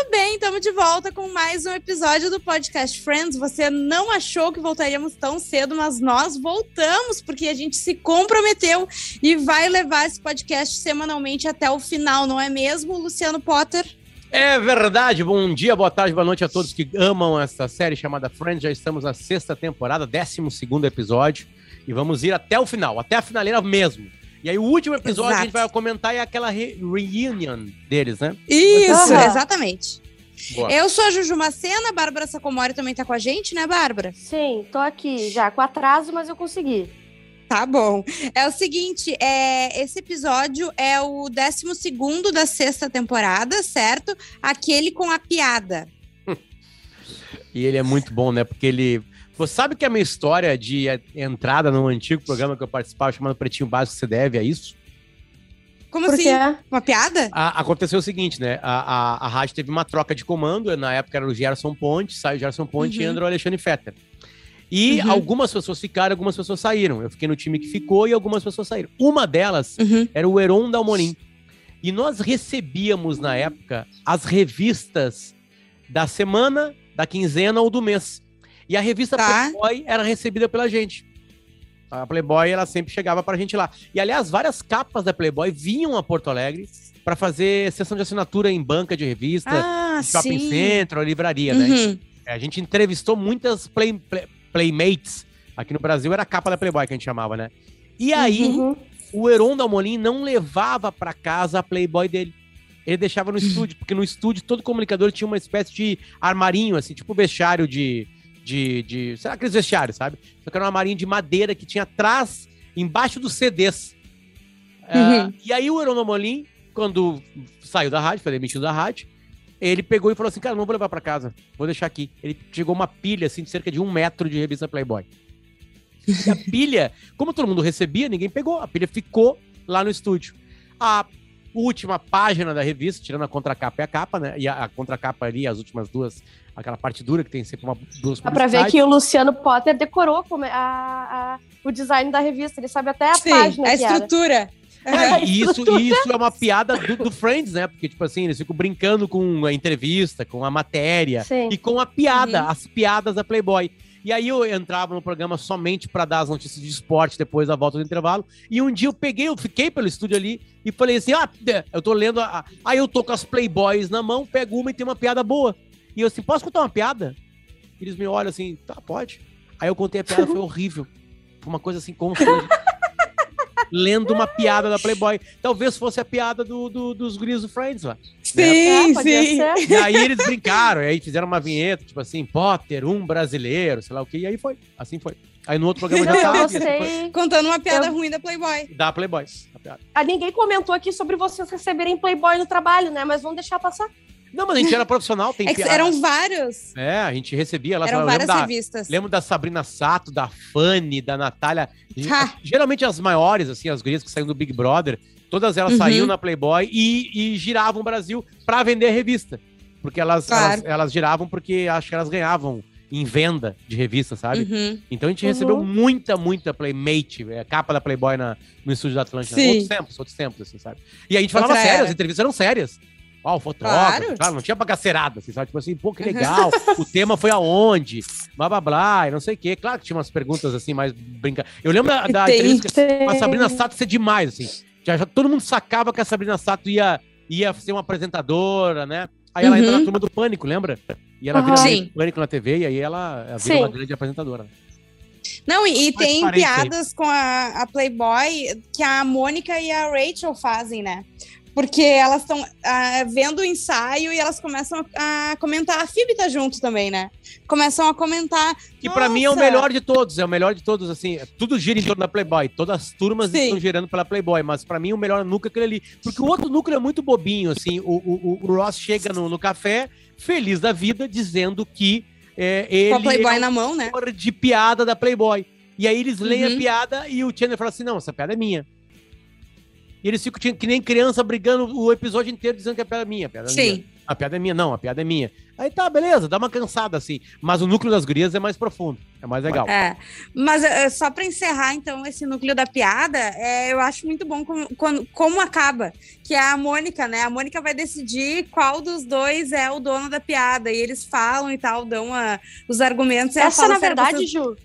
Muito bem, estamos de volta com mais um episódio do podcast Friends. Você não achou que voltaríamos tão cedo, mas nós voltamos porque a gente se comprometeu e vai levar esse podcast semanalmente até o final, não é mesmo, Luciano Potter? É verdade. Bom dia, boa tarde, boa noite a todos que amam essa série chamada Friends. Já estamos na sexta temporada, décimo segundo episódio e vamos ir até o final, até a finaleira mesmo. E aí o último episódio Exato. a gente vai comentar é aquela re reunion deles, né? Isso, uhum. exatamente. Boa. Eu sou a Juju Macena, a Bárbara Sacomori também tá com a gente, né, Bárbara? Sim, tô aqui já com atraso, mas eu consegui. Tá bom. É o seguinte, é, esse episódio é o 12 da sexta temporada, certo? Aquele com a piada. e ele é muito bom, né? Porque ele você sabe que a minha história de entrada num antigo programa que eu participava chamado Pretinho Básico você deve a isso? Como Por assim? Quê? Uma piada? A, aconteceu o seguinte, né? A, a, a rádio teve uma troca de comando, na época era o Gerson Ponte, saiu o Gerson Ponte uhum. e entrou o Alexandre Fetter. E uhum. algumas pessoas ficaram, algumas pessoas saíram. Eu fiquei no time que ficou e algumas pessoas saíram. Uma delas uhum. era o Heron Dalmorim. E nós recebíamos, na época, as revistas da semana, da quinzena ou do mês. E a revista tá. Playboy era recebida pela gente. A Playboy, ela sempre chegava pra gente lá. E, aliás, várias capas da Playboy vinham a Porto Alegre para fazer sessão de assinatura em banca de revista, ah, shopping sim. center, livraria, né? uhum. né? A gente entrevistou muitas play, play, Playmates. Aqui no Brasil era a capa da Playboy que a gente chamava, né? E aí, uhum. o Heron Dalmolin não levava para casa a Playboy dele. Ele deixava no estúdio, porque no estúdio todo comunicador tinha uma espécie de armarinho, assim, tipo vestiário de, de, de sei lá, aqueles vestiários, sabe? Só que era um armarinho de madeira que tinha atrás, embaixo dos CDs. Ah, uhum. Uh, e aí o Heron quando saiu da rádio, foi demitido da rádio, ele pegou e falou assim, cara, não vou levar para casa, vou deixar aqui. Ele chegou uma pilha, assim, de cerca de um metro de revista Playboy. E a pilha, como todo mundo recebia, ninguém pegou. A pilha ficou lá no estúdio. A última página da revista, tirando a contracapa e a capa, né? E a, a contracapa ali, as últimas duas, aquela parte dura que tem sempre uma, duas Dá pra ver que o Luciano Potter decorou a, a, o design da revista, ele sabe até a Sim, página. A estrutura. Era. É, isso, isso é uma piada do, do, Friends, né? Porque, tipo assim, eles ficam brincando com a entrevista, com a matéria Sim. e com a piada, uhum. as piadas da Playboy. E aí eu entrava no programa somente para dar as notícias de esporte depois da volta do intervalo. E um dia eu peguei, eu fiquei pelo estúdio ali e falei assim: ah, eu tô lendo. A... Aí eu tô com as Playboys na mão, pego uma e tem uma piada boa. E eu assim, posso contar uma piada? Eles me olham assim, tá, pode. Aí eu contei a piada, foi horrível. Foi uma coisa assim, como lendo uma piada da Playboy. Talvez fosse a piada do, do dos guris do Friends lá. Sim, né? sim. E aí eles brincaram, e aí fizeram uma vinheta, tipo assim, Potter, um brasileiro, sei lá o que, e aí foi. Assim foi. Aí no outro programa já tava. Assim, Contando uma piada eu... ruim da Playboy. Da Playboy. A ninguém comentou aqui sobre vocês receberem Playboy no trabalho, né? Mas vamos deixar passar. Não, mas a gente era profissional, tem é Eram vários. É, a gente recebia lá. Eram várias da, revistas. Lembro da Sabrina Sato, da Fanny, da Natália. Geralmente as maiores, assim, as gurias que saíram do Big Brother, todas elas uhum. saíam na Playboy e, e giravam o Brasil para vender a revista. Porque elas, claro. elas, elas, giravam porque acho que elas ganhavam em venda de revista, sabe? Uhum. Então a gente uhum. recebeu muita, muita Playmate, é, capa da Playboy na, no estúdio da Atlântica. Sim. Outros tempos, outros tempos, assim, sabe? E a gente falava Outra sério, era. as entrevistas eram sérias. Ó, oh, fotógrafo, claro. não tinha bagaceirada, assim, sabe? Tipo assim, pô, que legal, o tema foi aonde, blá, blá, blá, e não sei o quê. Claro que tinha umas perguntas, assim, mais brinca. Eu lembro da, da entrevista com a Sabrina Sato ser demais, assim. Já, já, todo mundo sacava que a Sabrina Sato ia, ia ser uma apresentadora, né? Aí ela uhum. entra na turma do Pânico, lembra? E ela uhum. vira Pânico na TV, e aí ela, ela vira uma grande apresentadora. Não, e, e tem piadas com a, a Playboy que a Mônica e a Rachel fazem, né? Porque elas estão ah, vendo o ensaio e elas começam a, comentar. A Phoebe tá junto também, né? Começam a comentar. Que para mim é o melhor de todos, é o melhor de todos, assim. Tudo gira em torno da Playboy. Todas as turmas Sim. estão girando pela Playboy, mas para mim o melhor núcleo é aquele ali. Porque o outro núcleo é muito bobinho, assim. O, o, o Ross chega no, no café, feliz da vida, dizendo que é, ele. Com a Playboy é na mão, né? De piada da Playboy. E aí eles leem uhum. a piada e o Chandler fala assim: não, essa piada é minha. E eles ficam que nem criança brigando o episódio inteiro dizendo que a piada é minha. A piada é Sim. Minha. A piada é minha. Não, a piada é minha. Aí tá, beleza, dá uma cansada, assim. Mas o núcleo das gurias é mais profundo. É mais legal. É. Mas é, só para encerrar, então, esse núcleo da piada, é, eu acho muito bom como, como, como acaba. Que é a Mônica, né? A Mônica vai decidir qual dos dois é o dono da piada. E eles falam e tal, dão a, os argumentos. Essa, na verdade, Ju,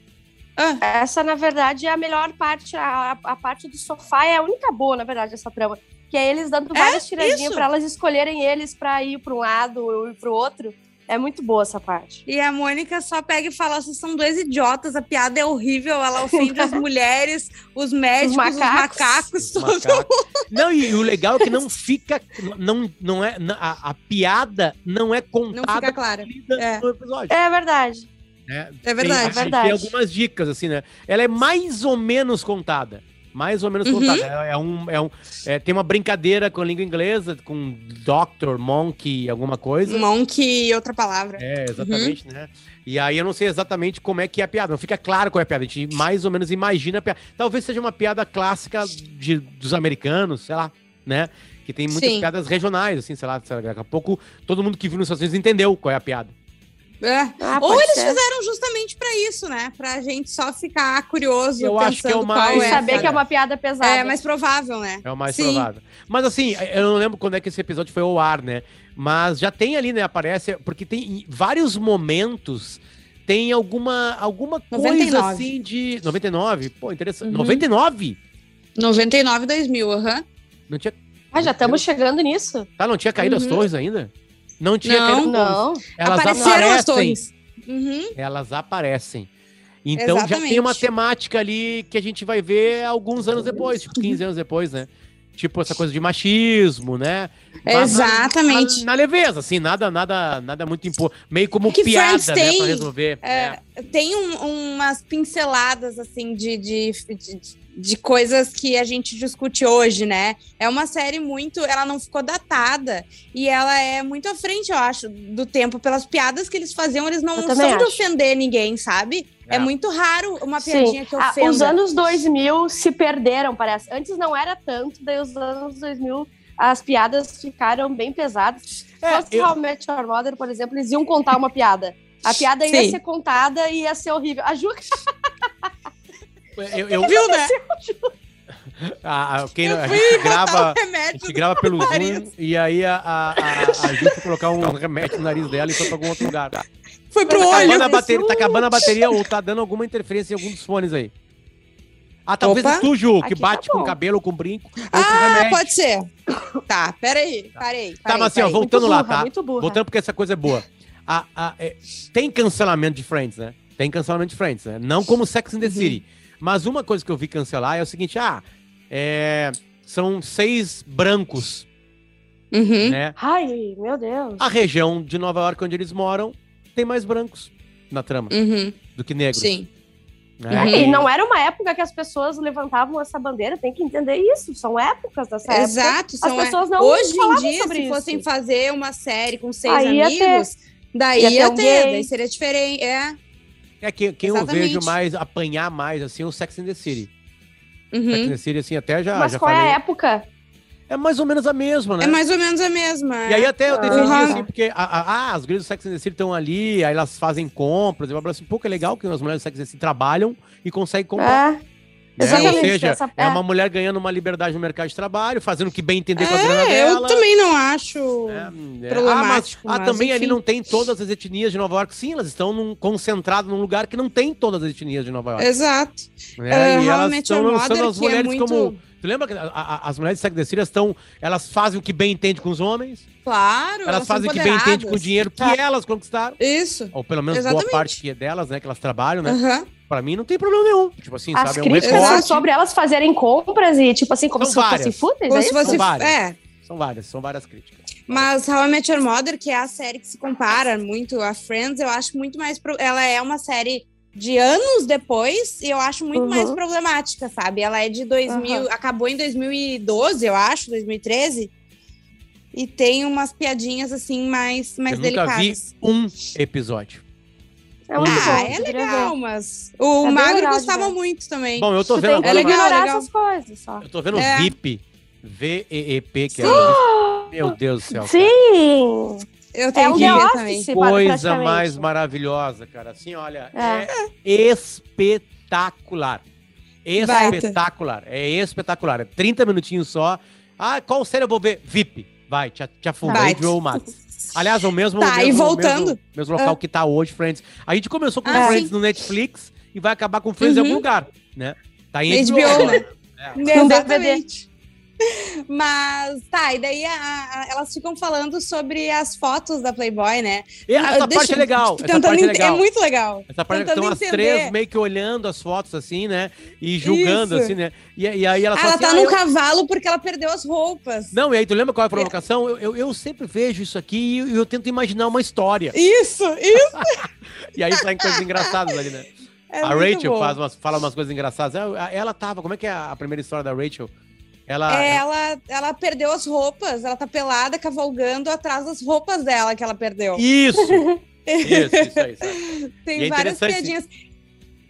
ah. Essa, na verdade, é a melhor parte. A, a parte do sofá é a única boa, na verdade, essa trama. Que é eles dando várias é, tiradinhas para elas escolherem eles para ir para um lado ou ir para o outro. É muito boa essa parte. E a Mônica só pega e fala: vocês são dois idiotas, a piada é horrível, ela ofende as mulheres, os médicos, os macacos, os macacos todo mundo. Não, e o legal é que não fica. Não, não é, a, a piada não é contada não fica clara. É. no episódio. É verdade. É, é verdade, tem, é verdade. Tem algumas dicas, assim, né? Ela é mais ou menos contada. Mais ou menos uhum. contada. É, é, um, é um, é, tem uma brincadeira com a língua inglesa, com doctor, monkey, alguma coisa. Monkey e outra palavra. É, exatamente, uhum. né? E aí eu não sei exatamente como é que é a piada. Não fica claro qual é a piada. A gente mais ou menos imagina a piada. Talvez seja uma piada clássica de, dos americanos, sei lá, né? Que tem muitas Sim. piadas regionais, assim, sei lá, daqui a pouco todo mundo que viu nos Estados Unidos entendeu qual é a piada. É. Ah, Ou eles ser. fizeram justamente para isso, né? Pra gente só ficar curioso. Eu acho que é o mais. É, saber que é uma piada pesada. É mais provável, né? É o mais Sim. provável. Mas assim, eu não lembro quando é que esse episódio foi ao ar, né? Mas já tem ali, né? Aparece. Porque tem vários momentos. Tem alguma, alguma 99. coisa assim de. 99? Pô, interessante. Uhum. 99? 99, 2000, aham. Uhum. Não tinha. Ah, já estamos chegando nisso. Tá, não tinha caído uhum. as torres ainda? Não tinha não, não. Elas Apareceram aparecem. Uhum. Elas aparecem. Então Exatamente. já tem uma temática ali que a gente vai ver alguns anos depois, tipo 15 anos depois, né? Tipo essa coisa de machismo, né? Mas Exatamente. Na, na, na, leveza, assim, nada, nada, nada muito impor. Meio como que piada, tem, né, pra resolver. É, é. Tem um, umas pinceladas, assim, de, de, de de coisas que a gente discute hoje, né? É uma série muito. Ela não ficou datada e ela é muito à frente, eu acho, do tempo. Pelas piadas que eles faziam, eles não são acho. de ofender ninguém, sabe? É, é muito raro uma piadinha Sim. que ofenda. Ah, os anos 2000 se perderam, parece. Antes não era tanto, daí os anos 2000 as piadas ficaram bem pesadas. É, Só se eu... How Met Your Mother, por exemplo, eles iam contar uma piada. A piada ia Sim. ser contada e ia ser horrível. A Ju... Eu, eu... Viu, né? Ah, quem, a, gente grava, a gente grava pelo Zoom e aí a, a, a, a gente colocar um remédio no nariz dela e foi pra algum outro lugar. Foi pro tá olho. Acabando a bateria, tá acabando a bateria ou tá dando alguma interferência em algum dos fones aí. Ah, talvez Opa. tu, Ju, que Aqui bate tá com cabelo, com brinco. Ah, pode ser. Tá, peraí, parei. Tá, mas assim, ó, voltando lá, tá? Voltando porque essa coisa é boa. A, a, é, tem cancelamento de Friends, né? Tem cancelamento de Friends, né? Não como Sex and the uhum. City. Mas uma coisa que eu vi cancelar é o seguinte: ah, é, são seis brancos. Uhum. Né? Ai, meu Deus. A região de Nova York onde eles moram tem mais brancos na trama uhum. do que negros. Sim. Né? Uhum. E não era uma época que as pessoas levantavam essa bandeira, tem que entender isso. São épocas dessa época. Exato. As pessoas não Hoje em dia, se isso. fossem fazer uma série com seis Aí amigos, daí ia ter, ia ter daí seria diferente. É. É que, quem Exatamente. eu vejo mais apanhar mais, assim, é o Sex and the City. Uhum. Sex and the City, assim, até já. Mas já qual falei. é a época? É mais ou menos a mesma, né? É mais ou menos a mesma. E aí até eu defendi, uhum. assim, porque ah, as gurias do Sex and the City estão ali, aí elas fazem compras, eu falo assim, pô, que é legal que as mulheres do Sex and the City trabalham e conseguem comprar. É. Né? Ou seja, essa... é uma mulher ganhando uma liberdade no mercado de trabalho, fazendo o que bem entender é, com a grana dela. Eu também não acho é, problemático. Ah, mas, ah, também enfim. ali não tem todas as etnias de Nova York. Sim, elas estão num, concentradas num lugar que não tem todas as etnias de Nova York. Exato. É, uh, e elas estão lançando as é mulheres muito... como... Tu lembra que a, a, as mulheres de Sex the estão... Elas fazem o que bem entende com os homens. Claro. Elas, elas fazem o que bem entende com o dinheiro que tá. elas conquistaram. Isso. Ou pelo menos Exatamente. boa parte que é delas, né? Que elas trabalham, né? Uhum. Pra mim não tem problema nenhum. Tipo assim, As sabe? É um críticas sobre elas fazerem compras e, tipo assim, como são se fossem fúteis, como é se fosse, são várias. É. São várias, são várias críticas. Mas How I Met Your Mother, que é a série que se compara muito a Friends, eu acho muito mais... Pro... Ela é uma série de anos depois e eu acho muito uhum. mais problemática, sabe? Ela é de 2000... Uhum. Acabou em 2012, eu acho, 2013. E tem umas piadinhas, assim, mais, mais eu delicadas. nunca vi um episódio. É muito ah, bom, é legal, mas o é Magro gostava muito também. Bom, eu tô vendo agora. É legal, legal. essas coisas só. Eu tô vendo é. VIP, V-E-E-P, que é. Meu Deus do céu. Sim! Cara. Eu tenho é que ver também. Coisa mais maravilhosa, cara. Assim, olha, é, é espetacular. Espetacular. Baita. É espetacular. É 30 minutinhos só. Ah, qual série eu vou ver? VIP. Vai, te, te afundei Joe Max. Aliás, o mesmo, tá, mesmo, e voltando. mesmo, mesmo local ah. que tá hoje, Friends. A gente começou com ah, Friends sim. no Netflix e vai acabar com Friends uhum. em algum lugar, né? Tá em HBO, HBO né? É. Exatamente. Mas tá, e daí a, a, elas ficam falando sobre as fotos da Playboy, né? E essa Deixa, parte é legal. Essa parte é, legal. é muito legal. Essa parte estão as três meio que olhando as fotos assim, né? E julgando, Isso. assim, né? E, e aí ela Ela tá assim, ah, eu... cavalo porque ela perdeu as roupas. Não, e aí tu lembra qual é a provocação? Eu, eu, eu sempre vejo isso aqui e eu, tento imaginar uma história. Isso, isso. e aí saem coisas engraçadas ali, né? É a Rachel faz umas, fala umas coisas engraçadas. Ela, ela tava, como é que é a primeira história da Rachel? Ela... É, ela, ela perdeu as roupas, ela tá pelada, cavalgando atrás das roupas dela que ela perdeu. Isso! isso, isso aí. Isso Tem é várias piadinhas.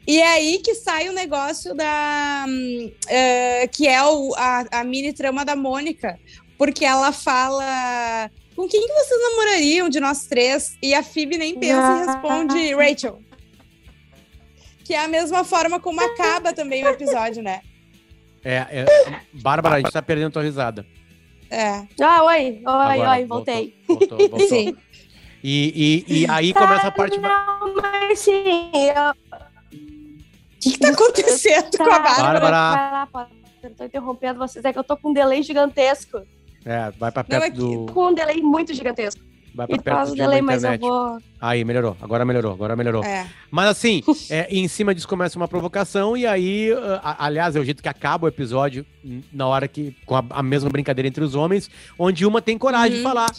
E é aí que sai o negócio da. Uh, que é o, a, a mini trama da Mônica. Porque ela fala. Com quem que vocês namorariam de nós três? E a Phoebe nem pensa e responde Rachel. Que é a mesma forma como acaba também o episódio, né? É, é, Bárbara, a gente tá perdendo tua risada. É. Ah, oi, oi, Agora, oi, voltei. Voltou, voltou, voltou. Sim. E, e, e aí começa a parte. Não, mas sim. Eu... O que, que tá acontecendo tá, com a Bárbara? Bárbara. Vai eu tô interrompendo vocês, é que eu tô com um delay gigantesco. É, vai pra perto não, é do. Com um delay muito gigantesco. Vai pra perto do delay, mas eu vou. Aí, melhorou. Agora melhorou, agora melhorou. É. Mas assim, é, em cima disso começa uma provocação, e aí, a, aliás, é o jeito que acaba o episódio, na hora que. com a, a mesma brincadeira entre os homens, onde uma tem coragem uhum. de falar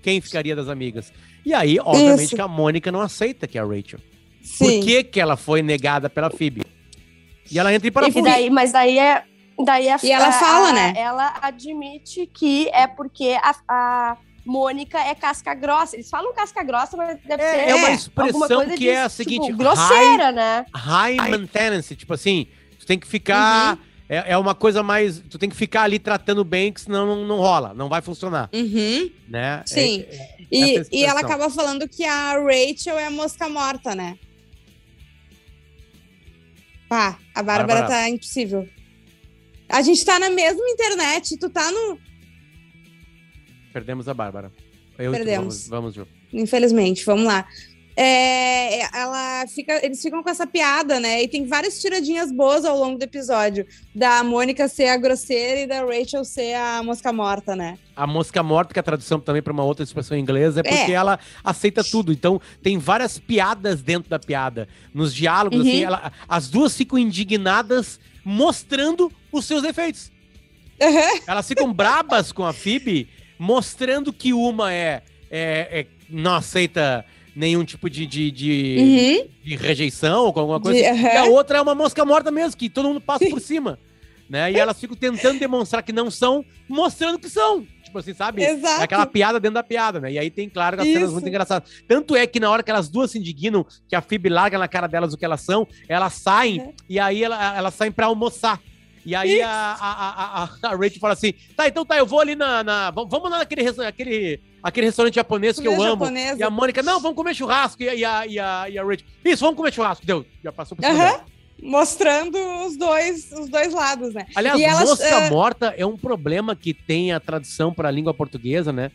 quem ficaria das amigas. E aí, obviamente, Isso. que a Mônica não aceita que é a Rachel. Sim. Por que, que ela foi negada pela Phoebe? E ela entra em parafuso. E daí, mas daí é. Daí a, e ela fala, a, né? Ela admite que é porque a, a Mônica é casca grossa. Eles falam casca grossa, mas deve é, ser. É uma expressão que de, é a seguinte: tipo, grosseira, high, né? High maintenance. Tipo assim, tu tem que ficar. Uhum. É, é uma coisa mais. Tu tem que ficar ali tratando bem, que senão não, não rola, não vai funcionar. Uhum. Né? Sim. É, é, e, e ela acaba falando que a Rachel é a mosca morta, né? Pá, a Bárbara, Bárbara tá impossível. A gente tá na mesma internet, tu tá no, Perdemos a Bárbara. Eu Perdemos. Vamos, vamos, Ju. Infelizmente, vamos lá. É, ela fica, eles ficam com essa piada, né? E tem várias tiradinhas boas ao longo do episódio. Da Mônica ser a grosseira e da Rachel ser a mosca morta, né? A mosca morta, que é a tradução também para uma outra expressão em inglês, é porque é. ela aceita tudo. Então, tem várias piadas dentro da piada. Nos diálogos, assim, uhum. assim, ela, as duas ficam indignadas mostrando os seus defeitos. Uhum. Elas ficam brabas com a Phoebe mostrando que uma é, é, é não aceita nenhum tipo de, de, de, uhum. de, rejeição ou alguma coisa. De, uhum. E a outra é uma mosca morta mesmo, que todo mundo passa por cima. Né? E elas ficam tentando demonstrar que não são, mostrando que são. Tipo assim, sabe? Exato. Aquela piada dentro da piada, né? E aí tem, claro, as cenas muito engraçadas. Tanto é que na hora que elas duas se indignam, que a Phoebe larga na cara delas o que elas são, elas saem uhum. e aí ela, elas saem pra almoçar. E aí a, a, a, a, Rachel fala assim: tá, então tá, eu vou ali na. na vamos lá naquele aquele, aquele restaurante japonês que eu amo. Japonesa. E a Mônica, não, vamos comer churrasco. E a, e a, e a Rachel, isso, vamos comer churrasco. Deu, já passou por cima. Uhum. Mostrando os dois, os dois lados, né? Aliás, mosca uh... morta é um problema que tem a tradução para a língua portuguesa, né?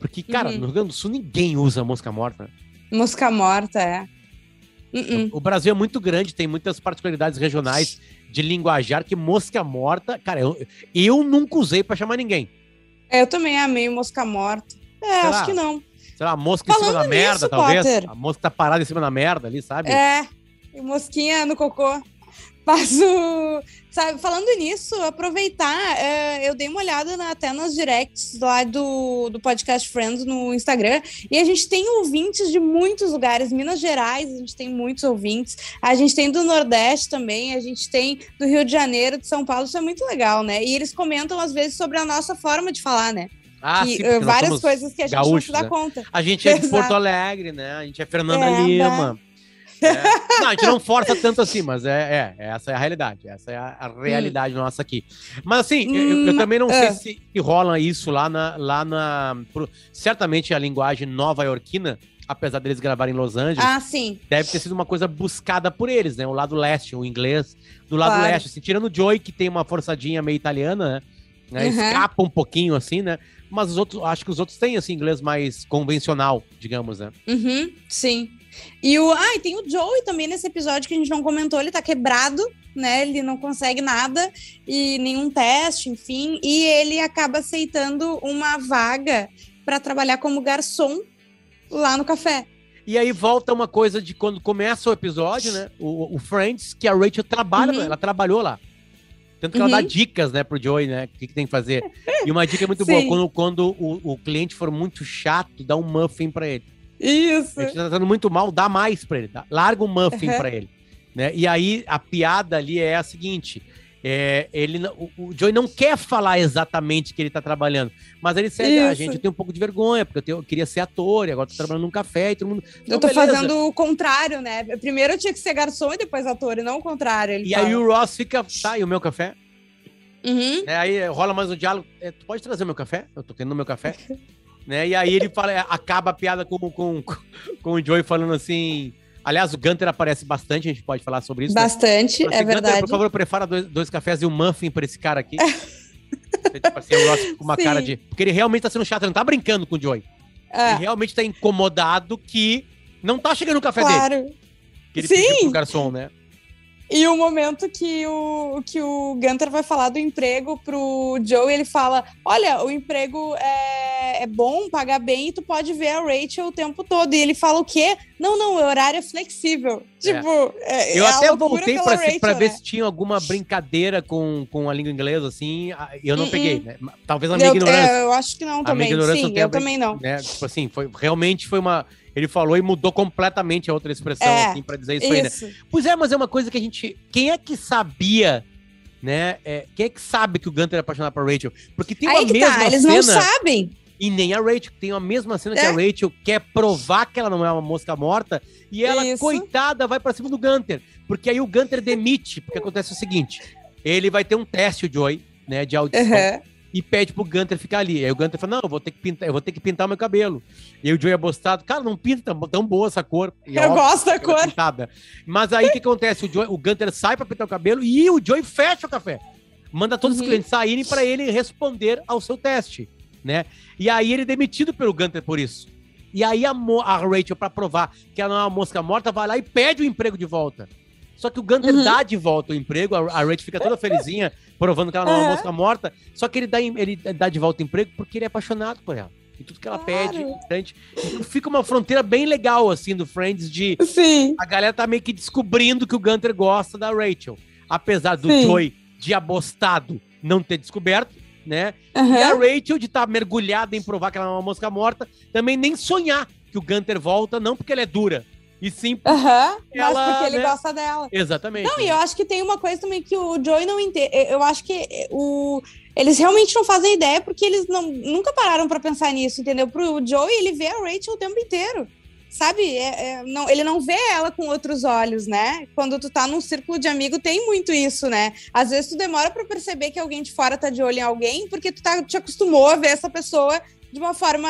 Porque, cara, uhum. no Rio Grande do Sul ninguém usa mosca morta. Mosca morta, é. Uh. O Brasil é muito grande, tem muitas particularidades regionais de linguajar que mosca morta, cara, eu, eu nunca usei para chamar ninguém. É, eu também amei mosca morta. É, sei acho lá, que não. Sei lá, mosca Falando em cima da nisso, merda, talvez. Potter. A mosca tá parada em cima da merda ali, sabe? É, e mosquinha no cocô. Mas o. Sabe, falando nisso, aproveitar, é, eu dei uma olhada na, até nas directs lá do, do Podcast Friends no Instagram, e a gente tem ouvintes de muitos lugares. Minas Gerais, a gente tem muitos ouvintes. A gente tem do Nordeste também, a gente tem do Rio de Janeiro, de São Paulo. Isso é muito legal, né? E eles comentam, às vezes, sobre a nossa forma de falar, né? Ah, que, sim, uh, várias coisas que a gente gaúchos, não se dá né? conta. A gente é de Porto Alegre, né? A gente é Fernanda é, Lima. É. Não, a gente não força tanto assim, mas é, é essa é a realidade. Essa é a, a realidade hum. nossa aqui. Mas assim, hum, eu, eu, hum, também não sei é. se, se rola isso lá na. Lá na pro, certamente a linguagem nova-iorquina apesar deles gravarem em Los Angeles, ah, sim. deve ter sido uma coisa buscada por eles, né? O lado leste, o inglês do lado claro. leste. Assim, tirando o Joey, que tem uma forçadinha meio italiana, né? Uhum. Escapa um pouquinho, assim, né? Mas os outros, acho que os outros têm, assim, inglês mais convencional, digamos, né? Uhum, sim. E o. Ah, e tem o Joey também nesse episódio que a gente não comentou, ele tá quebrado, né? Ele não consegue nada e nenhum teste, enfim. E ele acaba aceitando uma vaga para trabalhar como garçom lá no café. E aí volta uma coisa de quando começa o episódio, né? O, o Friends, que a Rachel trabalha, uhum. ela trabalhou lá. Tanto que uhum. ela dá uhum. dicas, né, pro Joey, né? O que, que tem que fazer. E uma dica muito boa: quando, quando o, o cliente for muito chato, dá um muffin para ele. Isso. Ele tá tratando muito mal, dá mais para ele. Tá? Larga um muffin uhum. para ele. Né? E aí a piada ali é a seguinte: é, ele, o, o Joey não quer falar exatamente que ele tá trabalhando, mas ele segue, ah, gente, eu tenho um pouco de vergonha, porque eu, tenho, eu queria ser ator e agora tô trabalhando num café e todo mundo. eu tô beleza. fazendo o contrário, né? Primeiro eu tinha que ser garçom e depois ator, e não o contrário. e fala. aí o Ross fica, tá, e o meu café? Uhum. É, aí rola mais um diálogo. É, tu pode trazer meu café? Eu tô querendo meu café. né? E aí ele fala, é, acaba a piada com, com, com o Joey falando assim. Aliás, o Gunter aparece bastante, a gente pode falar sobre isso. Né? Bastante, né? é Gunter, verdade. Por favor, prepara dois, dois cafés e um muffin para esse cara aqui. tipo assim, com uma Sim. cara de. Porque ele realmente tá sendo chato, ele não tá brincando com o Joey. É. Ele realmente tá incomodado que não tá chegando o café claro. dele. Que ele Sim. pediu pro garçom, né? E o momento que o, que o Gunter vai falar do emprego pro Joe, ele fala: Olha, o emprego é, é bom, paga bem, e tu pode ver a Rachel o tempo todo. E ele fala o quê? Não, não, o horário é flexível. É. Tipo, é, eu é até voltei pra, Rachel, pra ver né? se tinha alguma brincadeira com, com a língua inglesa, assim. Eu não uh -uh. peguei, né? Talvez a minha eu, ignorância. É, eu acho que não também. Sim, eu também não. Né? Tipo assim, foi, realmente foi uma ele falou e mudou completamente a outra expressão, é, assim, pra dizer isso, isso, aí, né? Pois é, mas é uma coisa que a gente. Quem é que sabia, né? É, quem é que sabe que o Gunter é apaixonado por Rachel? Porque tem uma aí mesma tá, eles cena. Não sabem. E nem a Rachel, tem a mesma cena é. que a é. Rachel quer provar que ela não é uma mosca morta, e ela, isso. coitada, vai para cima do Gunter. Porque aí o Gunter demite, porque acontece o seguinte: ele vai ter um teste, o Joy, né, de audição. Uhum e pede pro Gunter ficar ali. Aí o Gunter fala: Não, eu vou ter que pintar, eu vou ter que pintar meu cabelo. E aí o Joey é bostado, cara, não pinta tão boa essa cor. E, eu gosto da cor. Pintada. Mas aí o que acontece? O, Joey, o Gunter sai pra pintar o cabelo e o Joey fecha o café. Manda todos uhum. os clientes saírem para ele responder ao seu teste, né? E aí ele é demitido pelo Gunter por isso. E aí a, a Rachel, para provar que ela não é uma mosca morta, vai lá e pede o emprego de volta. Só que o Gunter uhum. dá de volta o emprego, a, a Rachel fica toda felizinha, provando que ela não é uma mosca morta. Só que ele dá, ele dá de volta o emprego porque ele é apaixonado por ela. E tudo que ela claro. pede, importante. Fica uma fronteira bem legal, assim, do Friends, de Sim. a galera tá meio que descobrindo que o Gunter gosta da Rachel. Apesar do Sim. Joey de abostado não ter descoberto, né? Uhum. E a Rachel de estar tá mergulhada em provar que ela é uma mosca morta, também nem sonhar que o Gunter volta, não porque ela é dura, e sim porque, uhum, ela, porque ele né? gosta dela. Exatamente. Não, e eu acho que tem uma coisa também que o Joey não entende. Eu acho que o eles realmente não fazem ideia porque eles não, nunca pararam para pensar nisso, entendeu? Pro Joey, ele vê a Rachel o tempo inteiro. Sabe? É, é, não, ele não vê ela com outros olhos, né? Quando tu tá num círculo de amigo, tem muito isso, né? Às vezes tu demora para perceber que alguém de fora tá de olho em alguém porque tu tá, te acostumou a ver essa pessoa de uma forma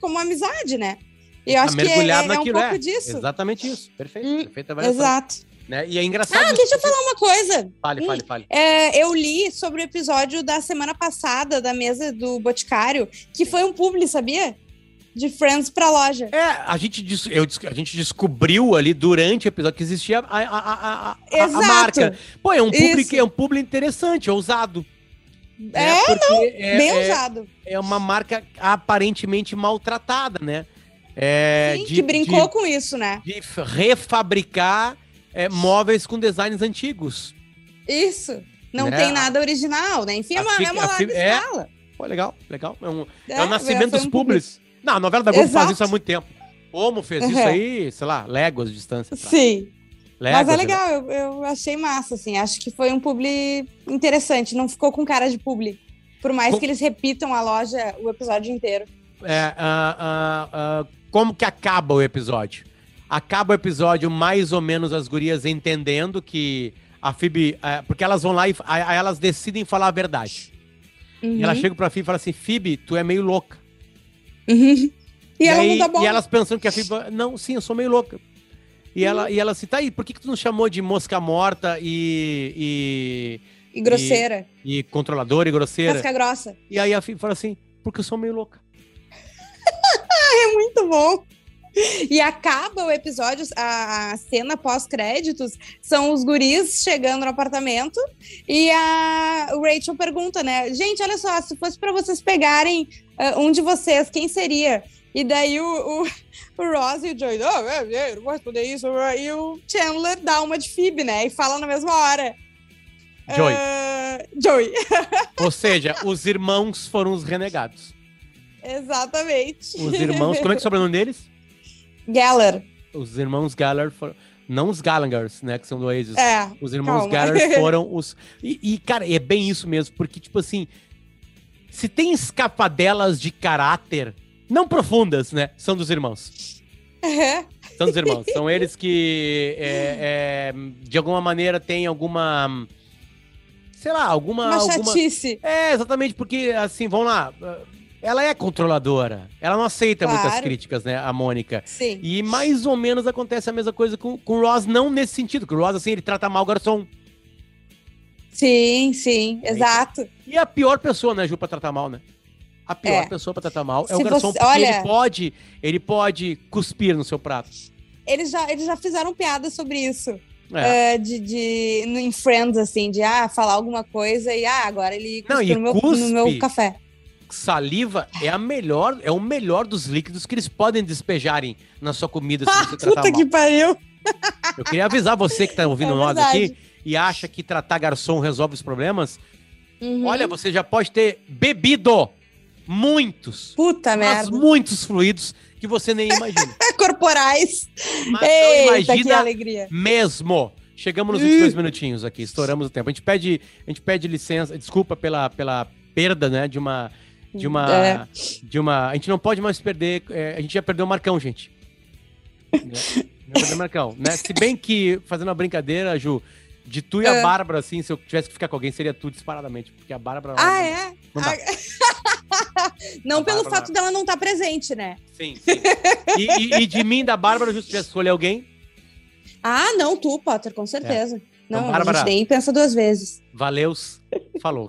como amizade, né? E eu acho que é, é, um pouco é. disso. Exatamente isso. Perfeito. Hum, Perfeita Exato. Né? E é engraçado. Ah, deixa eu falar uma coisa. Fale, fale, fale. É, eu li sobre o episódio da semana passada da mesa do Boticário, que foi um publi, sabia? De Friends pra loja. É, a gente, eu, a gente descobriu ali durante o episódio que existia a, a, a, a, a marca. Pô, é um publi, é um publi interessante, ousado. É, é não, é, bem é, ousado. É uma marca aparentemente maltratada, né? É, Sim, de, que brincou de, com isso, né? De refabricar é, móveis com designs antigos. Isso. Não né? tem nada original, né? Enfim, é uma, é uma larga é, escala. Pô, legal, legal. É, um, é, é o nascimento dos um públicos. Não, a novela da Globo Exato. faz isso há muito tempo. Como fez uhum. isso aí, sei lá, léguas de distância. Tá? Sim. Mas é legal, eu, eu, achei massa, assim. Acho que foi um publi interessante. Não ficou com cara de publi. Por mais com... que eles repitam a loja o episódio inteiro. É, uh, uh, uh, como que acaba o episódio? Acaba o episódio mais ou menos as gurias entendendo que a Phoebe. É, porque elas vão lá e aí elas decidem falar a verdade. Uhum. E ela chega pra Phoebe e fala assim: Phoebe, tu é meio louca. Uhum. E, e, ela aí, não bom. E elas pensando que a Phoebe. Não, sim, eu sou meio louca. E, uhum. ela, e ela assim, tá aí, por que, que tu não chamou de mosca morta e. E, e grosseira. E, e controladora e grosseira. Casca grossa. E aí a Phoebe fala assim: porque eu sou meio louca. é muito bom. E acaba o episódio, a, cena pós-créditos, são os guris chegando no apartamento e a Rachel pergunta, né? Gente, olha só, se fosse para vocês pegarem uh, um de vocês, quem seria? E daí o, o, o Ross e o Joey, oh, é, é, não vou responder isso. E o Chandler dá uma de Phoebe, né? E fala na mesma hora. Joey. Uh, Joey. Ou seja, os irmãos foram os renegados. Exatamente. Os irmãos, como é que é o sobrenome deles? Geller. Os irmãos Geller foram. Não os Gallaghers, né? Que são do Oasis. É. Os irmãos Geller foram os. E, e, cara, é bem isso mesmo, porque, tipo assim. Se tem escapadelas de caráter, não profundas, né? São dos irmãos. É. São dos irmãos. São eles que, é, é, de alguma maneira, têm alguma. Sei lá, alguma. Uma alguma... chatice. É, exatamente, porque, assim, vamos lá ela é controladora. Ela não aceita claro. muitas críticas, né, a Mônica. Sim. E mais ou menos acontece a mesma coisa com, com o Ross, não nesse sentido, que o Ross, assim, ele trata mal o garçom. Sim, sim, exato. E a pior pessoa, né, Ju, pra tratar mal, né? A pior é. pessoa pra tratar mal é Se o garçom, você, porque olha... ele pode, ele pode cuspir no seu prato. Eles já, eles já fizeram piada sobre isso. É. Uh, de, de, em Friends, assim, de ah, falar alguma coisa e ah, agora ele cuspiu no, meu, no meu café saliva é a melhor, é o melhor dos líquidos que eles podem despejarem na sua comida se você tratar Puta mal. que pariu! Eu queria avisar você que tá ouvindo é nós aqui e acha que tratar garçom resolve os problemas. Uhum. Olha, você já pode ter bebido muitos. Puta merda. muitos fluidos que você nem imagina. Corporais. Mas Eita, imagina que alegria. mesmo. Chegamos nos 22 minutinhos aqui, estouramos o tempo. A gente pede, a gente pede licença, desculpa pela, pela perda, né, de uma de uma. É. De uma. A gente não pode mais perder. É, a gente já perdeu o Marcão, gente. né? Já Marcão, né? Se bem que, fazendo uma brincadeira, Ju, de tu e a é. Bárbara, assim, se eu tivesse que ficar com alguém, seria tu disparadamente. Porque a Bárbara. Ah, não, é? Não, não a pelo Bárbara, fato dela não estar tá presente, né? Sim, sim. E, e, e de mim, da Bárbara, Ju, se tivesse escolher alguém. Ah, não, tu, Potter, com certeza. É. Então, não, Bárbara, a gente nem pensa duas vezes. Valeus, falou.